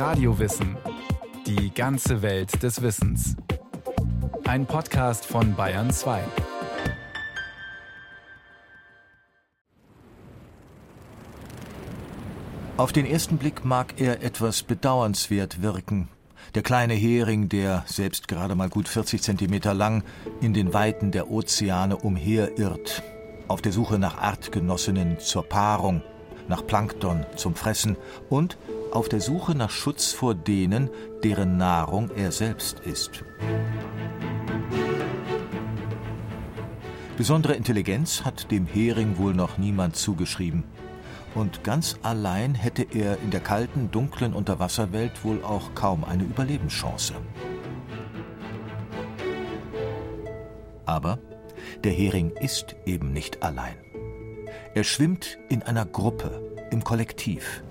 Radiowissen. Die ganze Welt des Wissens. Ein Podcast von Bayern 2. Auf den ersten Blick mag er etwas bedauernswert wirken. Der kleine Hering, der, selbst gerade mal gut 40 Zentimeter lang, in den Weiten der Ozeane umherirrt, auf der Suche nach Artgenossinnen zur Paarung, nach Plankton zum Fressen und auf der Suche nach Schutz vor denen, deren Nahrung er selbst ist. Besondere Intelligenz hat dem Hering wohl noch niemand zugeschrieben. Und ganz allein hätte er in der kalten, dunklen Unterwasserwelt wohl auch kaum eine Überlebenschance. Aber der Hering ist eben nicht allein. Er schwimmt in einer Gruppe, im Kollektiv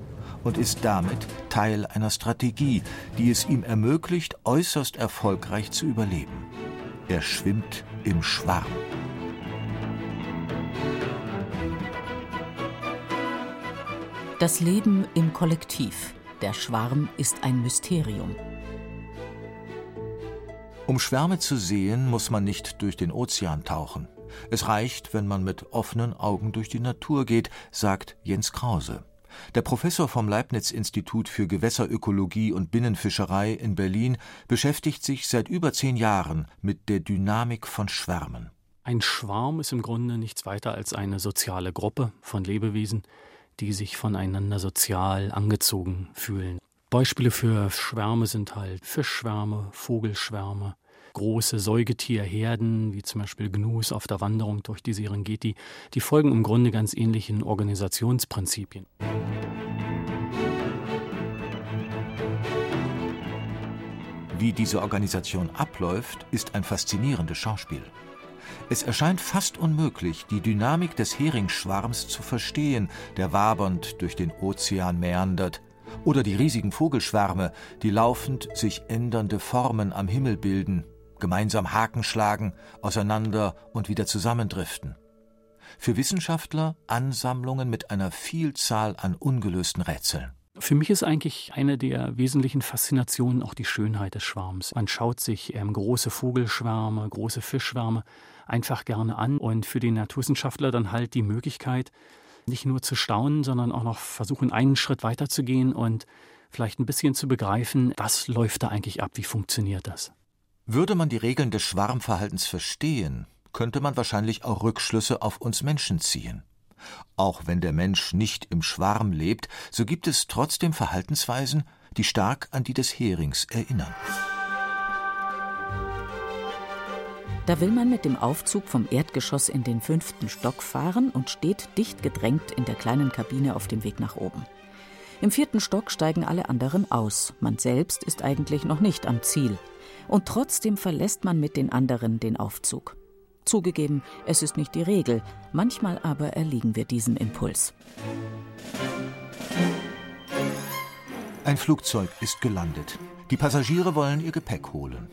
und ist damit Teil einer Strategie, die es ihm ermöglicht, äußerst erfolgreich zu überleben. Er schwimmt im Schwarm. Das Leben im Kollektiv. Der Schwarm ist ein Mysterium. Um Schwärme zu sehen, muss man nicht durch den Ozean tauchen. Es reicht, wenn man mit offenen Augen durch die Natur geht, sagt Jens Krause. Der Professor vom Leibniz-Institut für Gewässerökologie und Binnenfischerei in Berlin beschäftigt sich seit über zehn Jahren mit der Dynamik von Schwärmen. Ein Schwarm ist im Grunde nichts weiter als eine soziale Gruppe von Lebewesen, die sich voneinander sozial angezogen fühlen. Beispiele für Schwärme sind halt Fischschwärme, Vogelschwärme, große Säugetierherden, wie zum Beispiel Gnus auf der Wanderung durch die Serengeti, die folgen im Grunde ganz ähnlichen Organisationsprinzipien. Wie diese Organisation abläuft, ist ein faszinierendes Schauspiel. Es erscheint fast unmöglich, die Dynamik des Heringsschwarms zu verstehen, der wabernd durch den Ozean mäandert, oder die riesigen Vogelschwärme, die laufend sich ändernde Formen am Himmel bilden, gemeinsam Haken schlagen, auseinander und wieder zusammendriften. Für Wissenschaftler Ansammlungen mit einer Vielzahl an ungelösten Rätseln. Für mich ist eigentlich eine der wesentlichen Faszinationen auch die Schönheit des Schwarms. Man schaut sich ähm, große Vogelschwärme, große Fischschwärme einfach gerne an und für den Naturwissenschaftler dann halt die Möglichkeit, nicht nur zu staunen, sondern auch noch versuchen, einen Schritt weiter zu gehen und vielleicht ein bisschen zu begreifen, was läuft da eigentlich ab, wie funktioniert das. Würde man die Regeln des Schwarmverhaltens verstehen, könnte man wahrscheinlich auch Rückschlüsse auf uns Menschen ziehen. Auch wenn der Mensch nicht im Schwarm lebt, so gibt es trotzdem Verhaltensweisen, die stark an die des Herings erinnern. Da will man mit dem Aufzug vom Erdgeschoss in den fünften Stock fahren und steht dicht gedrängt in der kleinen Kabine auf dem Weg nach oben. Im vierten Stock steigen alle anderen aus. Man selbst ist eigentlich noch nicht am Ziel. Und trotzdem verlässt man mit den anderen den Aufzug. Zugegeben, es ist nicht die Regel, manchmal aber erliegen wir diesem Impuls. Ein Flugzeug ist gelandet. Die Passagiere wollen ihr Gepäck holen.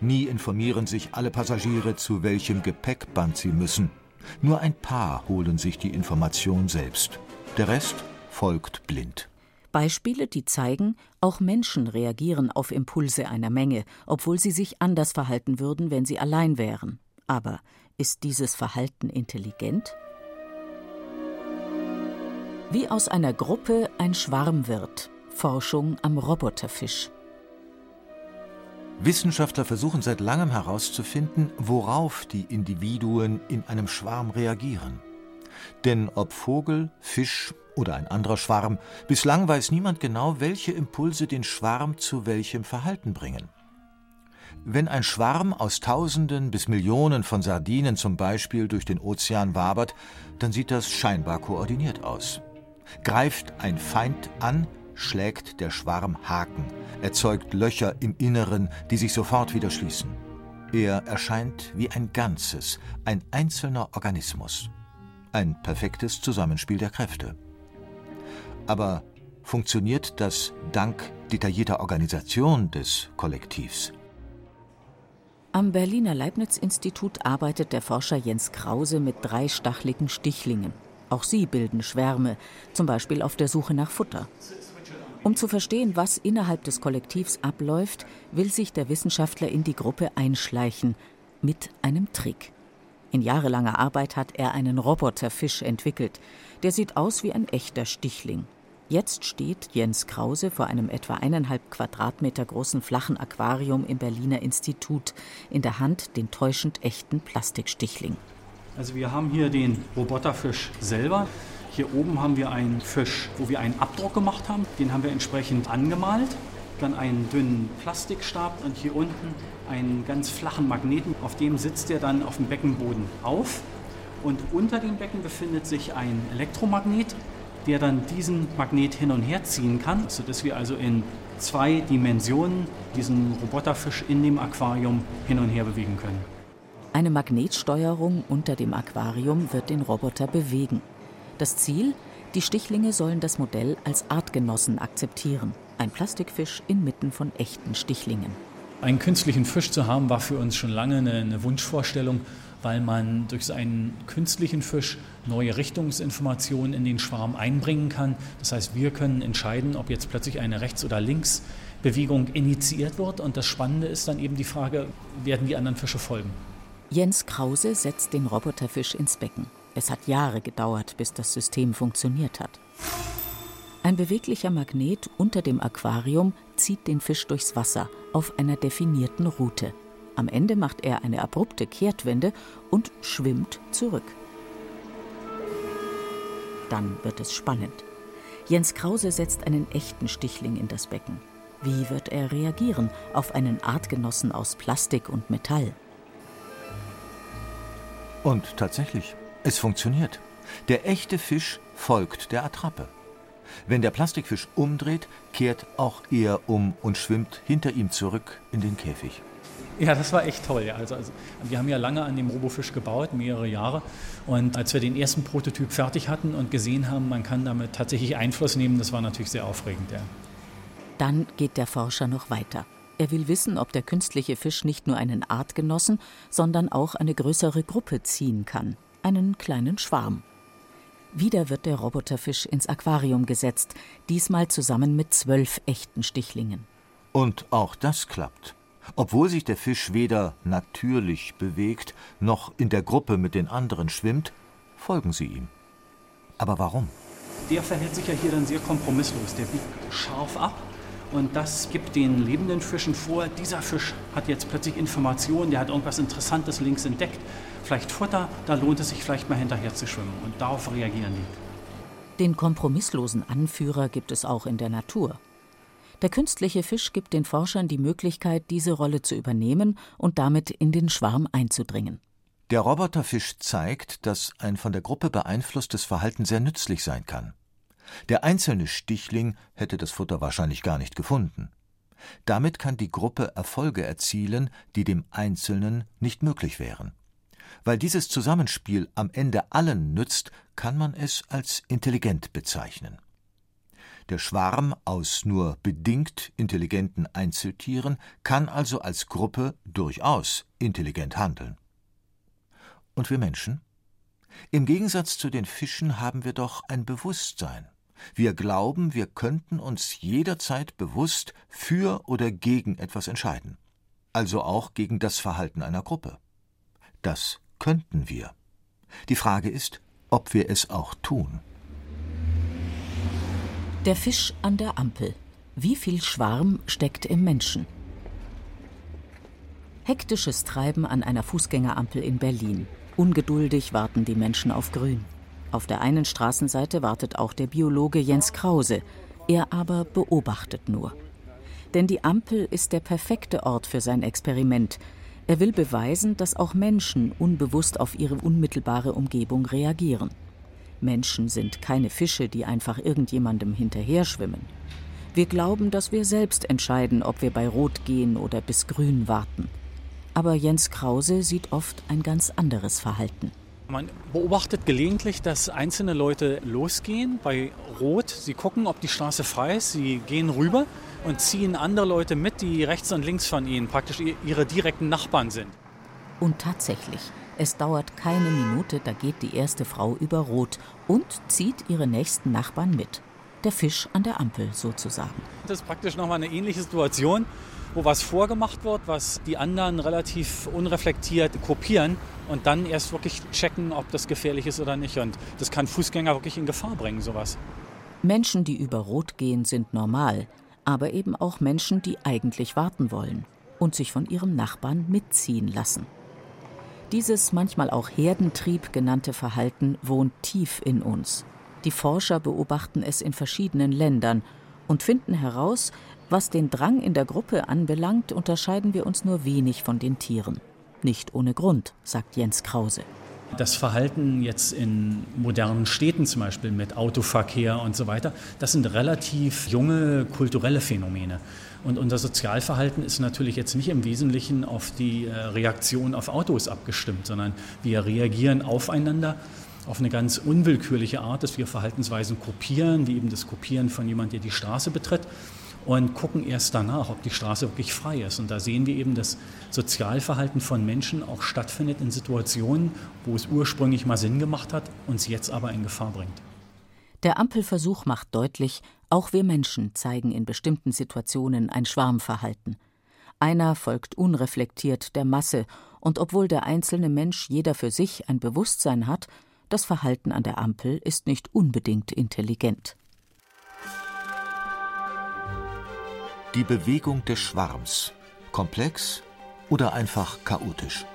Nie informieren sich alle Passagiere, zu welchem Gepäckband sie müssen. Nur ein paar holen sich die Information selbst. Der Rest folgt blind. Beispiele, die zeigen, auch Menschen reagieren auf Impulse einer Menge, obwohl sie sich anders verhalten würden, wenn sie allein wären. Aber ist dieses Verhalten intelligent? Wie aus einer Gruppe ein Schwarm wird. Forschung am Roboterfisch. Wissenschaftler versuchen seit langem herauszufinden, worauf die Individuen in einem Schwarm reagieren. Denn ob Vogel, Fisch oder ein anderer Schwarm, bislang weiß niemand genau, welche Impulse den Schwarm zu welchem Verhalten bringen. Wenn ein Schwarm aus Tausenden bis Millionen von Sardinen zum Beispiel durch den Ozean wabert, dann sieht das scheinbar koordiniert aus. Greift ein Feind an, schlägt der Schwarm Haken, erzeugt Löcher im Inneren, die sich sofort wieder schließen. Er erscheint wie ein Ganzes, ein einzelner Organismus. Ein perfektes Zusammenspiel der Kräfte. Aber funktioniert das dank detaillierter Organisation des Kollektivs? Am Berliner Leibniz-Institut arbeitet der Forscher Jens Krause mit drei stachligen Stichlingen. Auch sie bilden Schwärme, zum Beispiel auf der Suche nach Futter. Um zu verstehen, was innerhalb des Kollektivs abläuft, will sich der Wissenschaftler in die Gruppe einschleichen mit einem Trick. In jahrelanger Arbeit hat er einen Roboterfisch entwickelt. Der sieht aus wie ein echter Stichling. Jetzt steht Jens Krause vor einem etwa eineinhalb Quadratmeter großen flachen Aquarium im Berliner Institut, in der Hand den täuschend echten Plastikstichling. Also wir haben hier den Roboterfisch selber. Hier oben haben wir einen Fisch, wo wir einen Abdruck gemacht haben. Den haben wir entsprechend angemalt. Dann einen dünnen Plastikstab und hier unten einen ganz flachen Magneten. Auf dem sitzt er dann auf dem Beckenboden auf. Und unter dem Becken befindet sich ein Elektromagnet, der dann diesen Magnet hin und her ziehen kann, sodass wir also in zwei Dimensionen diesen Roboterfisch in dem Aquarium hin und her bewegen können. Eine Magnetsteuerung unter dem Aquarium wird den Roboter bewegen. Das Ziel? Die Stichlinge sollen das Modell als Artgenossen akzeptieren. Ein Plastikfisch inmitten von echten Stichlingen. Einen künstlichen Fisch zu haben, war für uns schon lange eine, eine Wunschvorstellung, weil man durch einen künstlichen Fisch neue Richtungsinformationen in den Schwarm einbringen kann. Das heißt, wir können entscheiden, ob jetzt plötzlich eine Rechts- oder Linksbewegung initiiert wird. Und das Spannende ist dann eben die Frage, werden die anderen Fische folgen? Jens Krause setzt den Roboterfisch ins Becken. Es hat Jahre gedauert, bis das System funktioniert hat. Ein beweglicher Magnet unter dem Aquarium zieht den Fisch durchs Wasser auf einer definierten Route. Am Ende macht er eine abrupte Kehrtwende und schwimmt zurück. Dann wird es spannend. Jens Krause setzt einen echten Stichling in das Becken. Wie wird er reagieren auf einen Artgenossen aus Plastik und Metall? Und tatsächlich, es funktioniert. Der echte Fisch folgt der Attrappe. Wenn der Plastikfisch umdreht, kehrt auch er um und schwimmt hinter ihm zurück in den Käfig. Ja, das war echt toll. Also, also, wir haben ja lange an dem Robofisch gebaut, mehrere Jahre. Und als wir den ersten Prototyp fertig hatten und gesehen haben, man kann damit tatsächlich Einfluss nehmen, das war natürlich sehr aufregend. Ja. Dann geht der Forscher noch weiter. Er will wissen, ob der künstliche Fisch nicht nur einen Artgenossen, sondern auch eine größere Gruppe ziehen kann, einen kleinen Schwarm. Wieder wird der Roboterfisch ins Aquarium gesetzt, diesmal zusammen mit zwölf echten Stichlingen. Und auch das klappt. Obwohl sich der Fisch weder natürlich bewegt, noch in der Gruppe mit den anderen schwimmt, folgen sie ihm. Aber warum? Der verhält sich ja hier dann sehr kompromisslos. Der biegt scharf ab und das gibt den lebenden Fischen vor, dieser Fisch hat jetzt plötzlich Informationen, der hat irgendwas Interessantes links entdeckt, vielleicht Futter, da lohnt es sich vielleicht mal hinterher zu schwimmen. Und darauf reagieren die. Den kompromisslosen Anführer gibt es auch in der Natur. Der künstliche Fisch gibt den Forschern die Möglichkeit, diese Rolle zu übernehmen und damit in den Schwarm einzudringen. Der Roboterfisch zeigt, dass ein von der Gruppe beeinflusstes Verhalten sehr nützlich sein kann. Der einzelne Stichling hätte das Futter wahrscheinlich gar nicht gefunden. Damit kann die Gruppe Erfolge erzielen, die dem Einzelnen nicht möglich wären. Weil dieses Zusammenspiel am Ende allen nützt, kann man es als intelligent bezeichnen. Der Schwarm aus nur bedingt intelligenten Einzeltieren kann also als Gruppe durchaus intelligent handeln. Und wir Menschen? Im Gegensatz zu den Fischen haben wir doch ein Bewusstsein. Wir glauben, wir könnten uns jederzeit bewusst für oder gegen etwas entscheiden. Also auch gegen das Verhalten einer Gruppe. Das könnten wir. Die Frage ist, ob wir es auch tun. Der Fisch an der Ampel. Wie viel Schwarm steckt im Menschen? Hektisches Treiben an einer Fußgängerampel in Berlin. Ungeduldig warten die Menschen auf Grün. Auf der einen Straßenseite wartet auch der Biologe Jens Krause. Er aber beobachtet nur. Denn die Ampel ist der perfekte Ort für sein Experiment. Er will beweisen, dass auch Menschen unbewusst auf ihre unmittelbare Umgebung reagieren. Menschen sind keine Fische, die einfach irgendjemandem hinterher schwimmen. Wir glauben, dass wir selbst entscheiden, ob wir bei Rot gehen oder bis Grün warten. Aber Jens Krause sieht oft ein ganz anderes Verhalten. Man beobachtet gelegentlich, dass einzelne Leute losgehen bei Rot. Sie gucken, ob die Straße frei ist. Sie gehen rüber und ziehen andere Leute mit, die rechts und links von ihnen praktisch ihre direkten Nachbarn sind. Und tatsächlich, es dauert keine Minute, da geht die erste Frau über Rot und zieht ihre nächsten Nachbarn mit. Der Fisch an der Ampel sozusagen. Das ist praktisch nochmal eine ähnliche Situation, wo was vorgemacht wird, was die anderen relativ unreflektiert kopieren und dann erst wirklich checken, ob das gefährlich ist oder nicht. Und das kann Fußgänger wirklich in Gefahr bringen, sowas. Menschen, die über Rot gehen, sind normal, aber eben auch Menschen, die eigentlich warten wollen und sich von ihrem Nachbarn mitziehen lassen. Dieses manchmal auch Herdentrieb genannte Verhalten wohnt tief in uns. Die Forscher beobachten es in verschiedenen Ländern und finden heraus, was den Drang in der Gruppe anbelangt, unterscheiden wir uns nur wenig von den Tieren. Nicht ohne Grund, sagt Jens Krause. Das Verhalten jetzt in modernen Städten zum Beispiel mit Autoverkehr und so weiter, das sind relativ junge kulturelle Phänomene. Und unser Sozialverhalten ist natürlich jetzt nicht im Wesentlichen auf die äh, Reaktion auf Autos abgestimmt, sondern wir reagieren aufeinander auf eine ganz unwillkürliche Art, dass wir Verhaltensweisen kopieren, wie eben das Kopieren von jemand, der die Straße betritt und gucken erst danach, ob die Straße wirklich frei ist. Und da sehen wir eben, dass Sozialverhalten von Menschen auch stattfindet in Situationen, wo es ursprünglich mal Sinn gemacht hat, uns jetzt aber in Gefahr bringt. Der Ampelversuch macht deutlich, auch wir Menschen zeigen in bestimmten Situationen ein Schwarmverhalten. Einer folgt unreflektiert der Masse, und obwohl der einzelne Mensch jeder für sich ein Bewusstsein hat, das Verhalten an der Ampel ist nicht unbedingt intelligent. Die Bewegung des Schwarms. Komplex oder einfach chaotisch?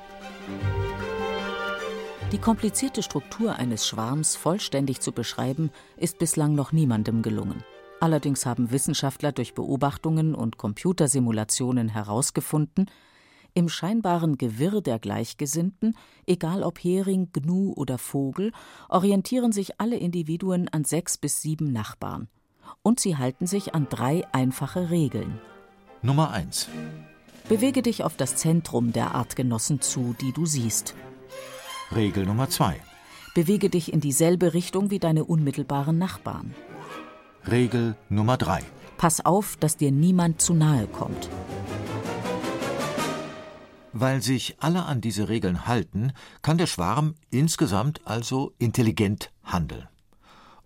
Die komplizierte Struktur eines Schwarms vollständig zu beschreiben, ist bislang noch niemandem gelungen. Allerdings haben Wissenschaftler durch Beobachtungen und Computersimulationen herausgefunden, im scheinbaren Gewirr der Gleichgesinnten, egal ob Hering, Gnu oder Vogel, orientieren sich alle Individuen an sechs bis sieben Nachbarn und sie halten sich an drei einfache Regeln. Nummer 1. Bewege dich auf das Zentrum der Artgenossen zu, die du siehst. Regel Nummer 2. Bewege dich in dieselbe Richtung wie deine unmittelbaren Nachbarn. Regel Nummer 3. Pass auf, dass dir niemand zu nahe kommt. Weil sich alle an diese Regeln halten, kann der Schwarm insgesamt also intelligent handeln.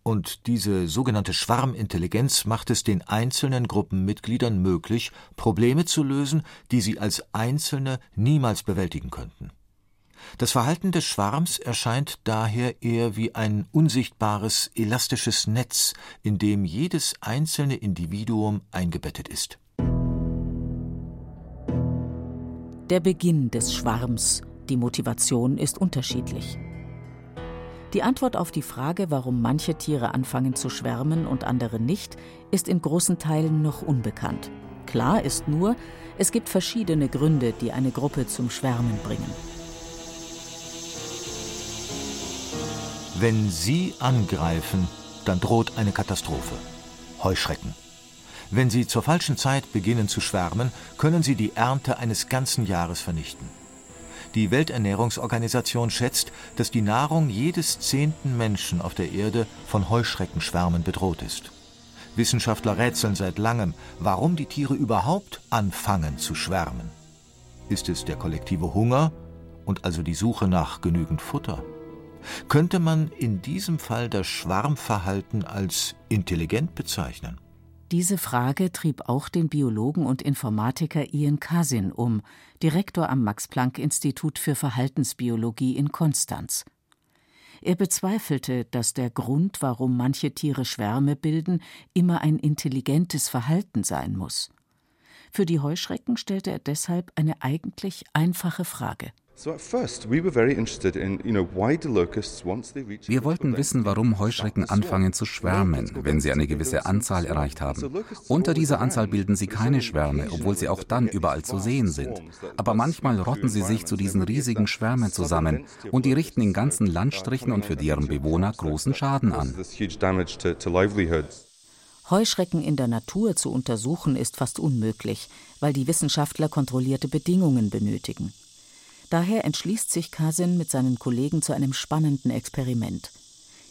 Und diese sogenannte Schwarmintelligenz macht es den einzelnen Gruppenmitgliedern möglich, Probleme zu lösen, die sie als Einzelne niemals bewältigen könnten. Das Verhalten des Schwarms erscheint daher eher wie ein unsichtbares, elastisches Netz, in dem jedes einzelne Individuum eingebettet ist. Der Beginn des Schwarms, die Motivation ist unterschiedlich. Die Antwort auf die Frage, warum manche Tiere anfangen zu schwärmen und andere nicht, ist in großen Teilen noch unbekannt. Klar ist nur, es gibt verschiedene Gründe, die eine Gruppe zum Schwärmen bringen. Wenn sie angreifen, dann droht eine Katastrophe. Heuschrecken. Wenn sie zur falschen Zeit beginnen zu schwärmen, können sie die Ernte eines ganzen Jahres vernichten. Die Welternährungsorganisation schätzt, dass die Nahrung jedes zehnten Menschen auf der Erde von Heuschreckenschwärmen bedroht ist. Wissenschaftler rätseln seit langem, warum die Tiere überhaupt anfangen zu schwärmen. Ist es der kollektive Hunger und also die Suche nach genügend Futter? Könnte man in diesem Fall das Schwarmverhalten als intelligent bezeichnen? Diese Frage trieb auch den Biologen und Informatiker Ian Cousin um, Direktor am Max-Planck-Institut für Verhaltensbiologie in Konstanz. Er bezweifelte, dass der Grund, warum manche Tiere Schwärme bilden, immer ein intelligentes Verhalten sein muss. Für die Heuschrecken stellte er deshalb eine eigentlich einfache Frage. Wir wollten wissen, warum Heuschrecken anfangen zu schwärmen, wenn sie eine gewisse Anzahl erreicht haben. Unter dieser Anzahl bilden sie keine Schwärme, obwohl sie auch dann überall zu sehen sind. Aber manchmal rotten sie sich zu diesen riesigen Schwärmen zusammen und die richten in ganzen Landstrichen und für deren Bewohner großen Schaden an. Heuschrecken in der Natur zu untersuchen ist fast unmöglich, weil die Wissenschaftler kontrollierte Bedingungen benötigen. Daher entschließt sich Kasin mit seinen Kollegen zu einem spannenden Experiment.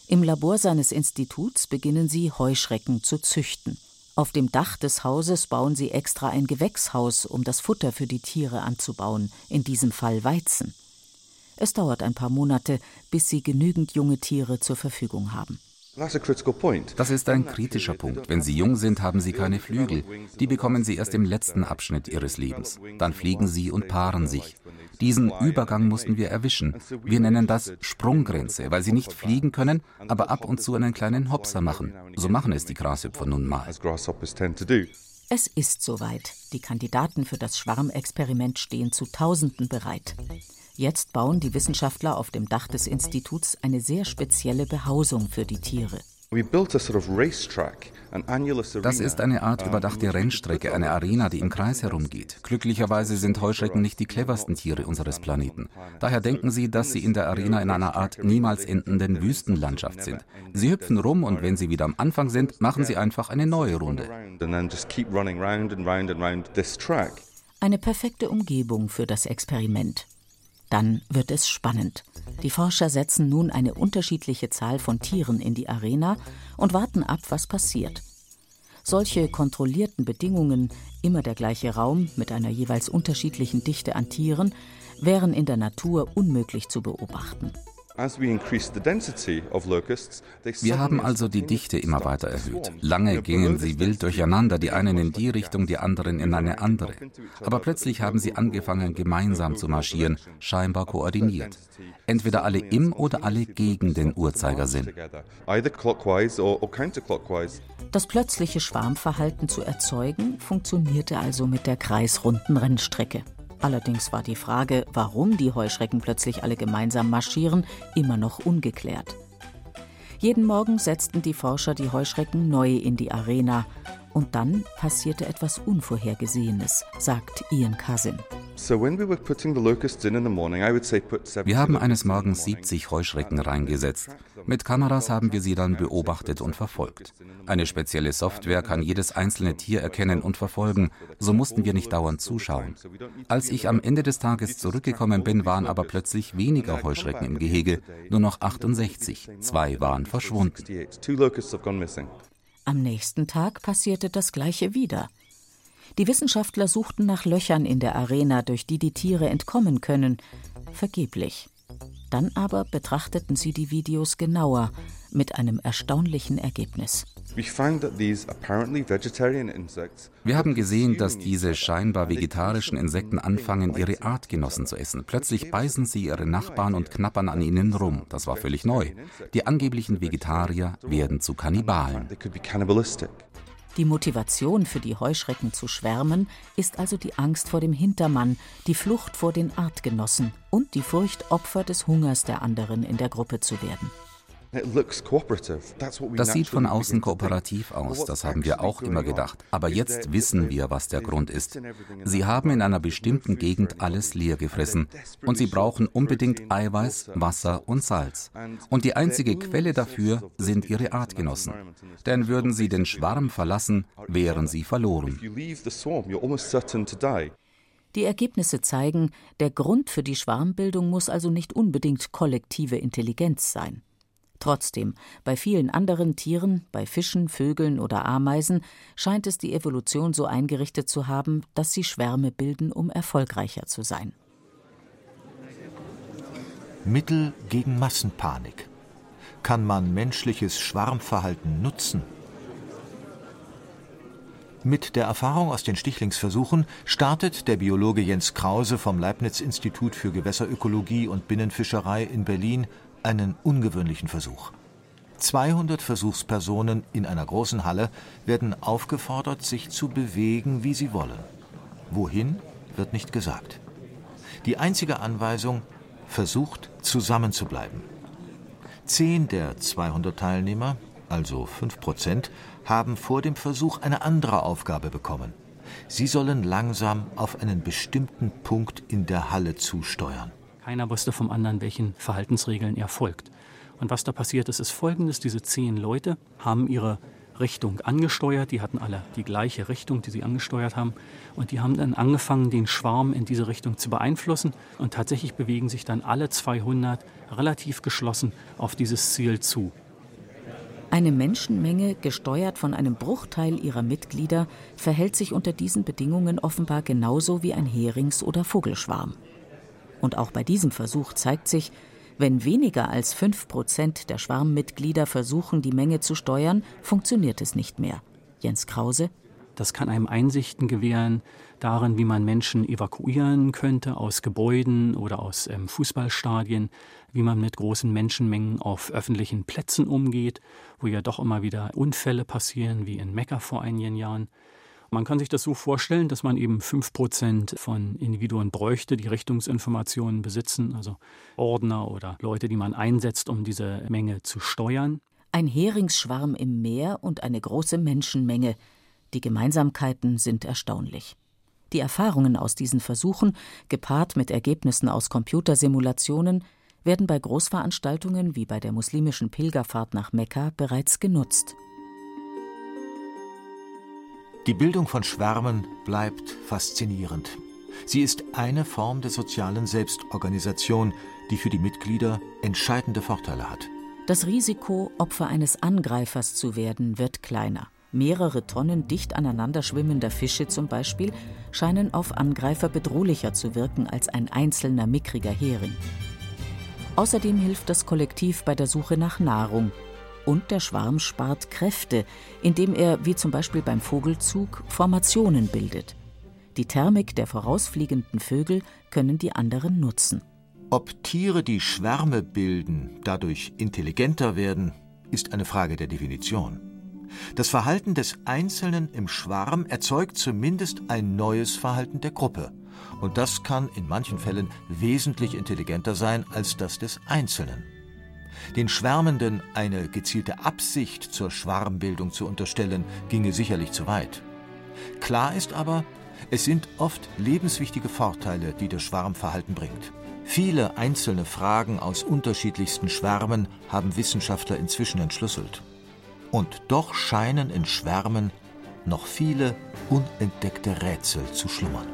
Im Labor seines Instituts beginnen sie, Heuschrecken zu züchten. Auf dem Dach des Hauses bauen sie extra ein Gewächshaus, um das Futter für die Tiere anzubauen, in diesem Fall Weizen. Es dauert ein paar Monate, bis sie genügend junge Tiere zur Verfügung haben. Das ist ein kritischer Punkt. Wenn sie jung sind, haben sie keine Flügel. Die bekommen sie erst im letzten Abschnitt ihres Lebens. Dann fliegen sie und paaren sich. Diesen Übergang mussten wir erwischen. Wir nennen das Sprunggrenze, weil sie nicht fliegen können, aber ab und zu einen kleinen Hopser machen. So machen es die Grashüpfer nun mal. Es ist soweit. Die Kandidaten für das Schwarmexperiment stehen zu Tausenden bereit. Jetzt bauen die Wissenschaftler auf dem Dach des Instituts eine sehr spezielle Behausung für die Tiere. Das ist eine Art überdachte Rennstrecke, eine Arena, die im Kreis herumgeht. Glücklicherweise sind Heuschrecken nicht die cleversten Tiere unseres Planeten. Daher denken sie, dass sie in der Arena in einer Art niemals endenden Wüstenlandschaft sind. Sie hüpfen rum und wenn sie wieder am Anfang sind, machen sie einfach eine neue Runde. Eine perfekte Umgebung für das Experiment. Dann wird es spannend. Die Forscher setzen nun eine unterschiedliche Zahl von Tieren in die Arena und warten ab, was passiert. Solche kontrollierten Bedingungen, immer der gleiche Raum mit einer jeweils unterschiedlichen Dichte an Tieren, wären in der Natur unmöglich zu beobachten. Wir haben also die Dichte immer weiter erhöht. Lange gingen sie wild durcheinander, die einen in die Richtung, die anderen in eine andere. Aber plötzlich haben sie angefangen, gemeinsam zu marschieren, scheinbar koordiniert. Entweder alle im oder alle gegen den Uhrzeigersinn. Das plötzliche Schwarmverhalten zu erzeugen, funktionierte also mit der kreisrunden Rennstrecke. Allerdings war die Frage, warum die Heuschrecken plötzlich alle gemeinsam marschieren, immer noch ungeklärt. Jeden Morgen setzten die Forscher die Heuschrecken neu in die Arena. Und dann passierte etwas Unvorhergesehenes, sagt Ian Cousin. Wir haben eines Morgens 70 Heuschrecken reingesetzt. Mit Kameras haben wir sie dann beobachtet und verfolgt. Eine spezielle Software kann jedes einzelne Tier erkennen und verfolgen, so mussten wir nicht dauernd zuschauen. Als ich am Ende des Tages zurückgekommen bin, waren aber plötzlich weniger Heuschrecken im Gehege, nur noch 68. Zwei waren verschwunden. Am nächsten Tag passierte das gleiche wieder. Die Wissenschaftler suchten nach Löchern in der Arena, durch die die Tiere entkommen können. Vergeblich. Dann aber betrachteten sie die Videos genauer, mit einem erstaunlichen Ergebnis. Wir haben gesehen, dass diese scheinbar vegetarischen Insekten anfangen, ihre Artgenossen zu essen. Plötzlich beißen sie ihre Nachbarn und knappern an ihnen rum. Das war völlig neu. Die angeblichen Vegetarier werden zu Kannibalen. Die Motivation für die Heuschrecken zu schwärmen ist also die Angst vor dem Hintermann, die Flucht vor den Artgenossen und die Furcht, Opfer des Hungers der anderen in der Gruppe zu werden. Das sieht von außen kooperativ aus, das haben wir auch immer gedacht. Aber jetzt wissen wir, was der Grund ist. Sie haben in einer bestimmten Gegend alles leer gefressen und sie brauchen unbedingt Eiweiß, Wasser und Salz. Und die einzige Quelle dafür sind ihre Artgenossen. Denn würden sie den Schwarm verlassen, wären sie verloren. Die Ergebnisse zeigen, der Grund für die Schwarmbildung muss also nicht unbedingt kollektive Intelligenz sein. Trotzdem, bei vielen anderen Tieren, bei Fischen, Vögeln oder Ameisen, scheint es die Evolution so eingerichtet zu haben, dass sie Schwärme bilden, um erfolgreicher zu sein. Mittel gegen Massenpanik. Kann man menschliches Schwarmverhalten nutzen? Mit der Erfahrung aus den Stichlingsversuchen startet der Biologe Jens Krause vom Leibniz-Institut für Gewässerökologie und Binnenfischerei in Berlin einen ungewöhnlichen Versuch. 200 Versuchspersonen in einer großen Halle werden aufgefordert, sich zu bewegen, wie sie wollen. Wohin, wird nicht gesagt. Die einzige Anweisung, versucht zusammenzubleiben. Zehn der 200 Teilnehmer, also 5 Prozent, haben vor dem Versuch eine andere Aufgabe bekommen. Sie sollen langsam auf einen bestimmten Punkt in der Halle zusteuern. Keiner wusste vom anderen, welchen Verhaltensregeln er folgt. Und was da passiert ist, ist folgendes. Diese zehn Leute haben ihre Richtung angesteuert. Die hatten alle die gleiche Richtung, die sie angesteuert haben. Und die haben dann angefangen, den Schwarm in diese Richtung zu beeinflussen. Und tatsächlich bewegen sich dann alle 200 relativ geschlossen auf dieses Ziel zu. Eine Menschenmenge, gesteuert von einem Bruchteil ihrer Mitglieder, verhält sich unter diesen Bedingungen offenbar genauso wie ein Herings- oder Vogelschwarm. Und auch bei diesem Versuch zeigt sich, Wenn weniger als 5 Prozent der Schwarmmitglieder versuchen, die Menge zu steuern, funktioniert es nicht mehr. Jens Krause. Das kann einem Einsichten gewähren darin, wie man Menschen evakuieren könnte aus Gebäuden oder aus ähm, Fußballstadien, wie man mit großen Menschenmengen auf öffentlichen Plätzen umgeht, wo ja doch immer wieder Unfälle passieren, wie in Mekka vor einigen Jahren. Man kann sich das so vorstellen, dass man eben 5% von Individuen bräuchte, die Richtungsinformationen besitzen, also Ordner oder Leute, die man einsetzt, um diese Menge zu steuern. Ein Heringsschwarm im Meer und eine große Menschenmenge. Die Gemeinsamkeiten sind erstaunlich. Die Erfahrungen aus diesen Versuchen, gepaart mit Ergebnissen aus Computersimulationen, werden bei Großveranstaltungen wie bei der muslimischen Pilgerfahrt nach Mekka bereits genutzt. Die Bildung von Schwärmen bleibt faszinierend. Sie ist eine Form der sozialen Selbstorganisation, die für die Mitglieder entscheidende Vorteile hat. Das Risiko, Opfer eines Angreifers zu werden, wird kleiner. Mehrere Tonnen dicht aneinander schwimmender Fische zum Beispiel scheinen auf Angreifer bedrohlicher zu wirken als ein einzelner mickriger Hering. Außerdem hilft das Kollektiv bei der Suche nach Nahrung und der Schwarm spart Kräfte, indem er, wie zum Beispiel beim Vogelzug, Formationen bildet. Die Thermik der vorausfliegenden Vögel können die anderen nutzen. Ob Tiere, die Schwärme bilden, dadurch intelligenter werden, ist eine Frage der Definition. Das Verhalten des Einzelnen im Schwarm erzeugt zumindest ein neues Verhalten der Gruppe. Und das kann in manchen Fällen wesentlich intelligenter sein als das des Einzelnen. Den Schwärmenden eine gezielte Absicht zur Schwarmbildung zu unterstellen, ginge sicherlich zu weit. Klar ist aber, es sind oft lebenswichtige Vorteile, die das Schwarmverhalten bringt. Viele einzelne Fragen aus unterschiedlichsten Schwärmen haben Wissenschaftler inzwischen entschlüsselt. Und doch scheinen in Schwärmen noch viele unentdeckte Rätsel zu schlummern.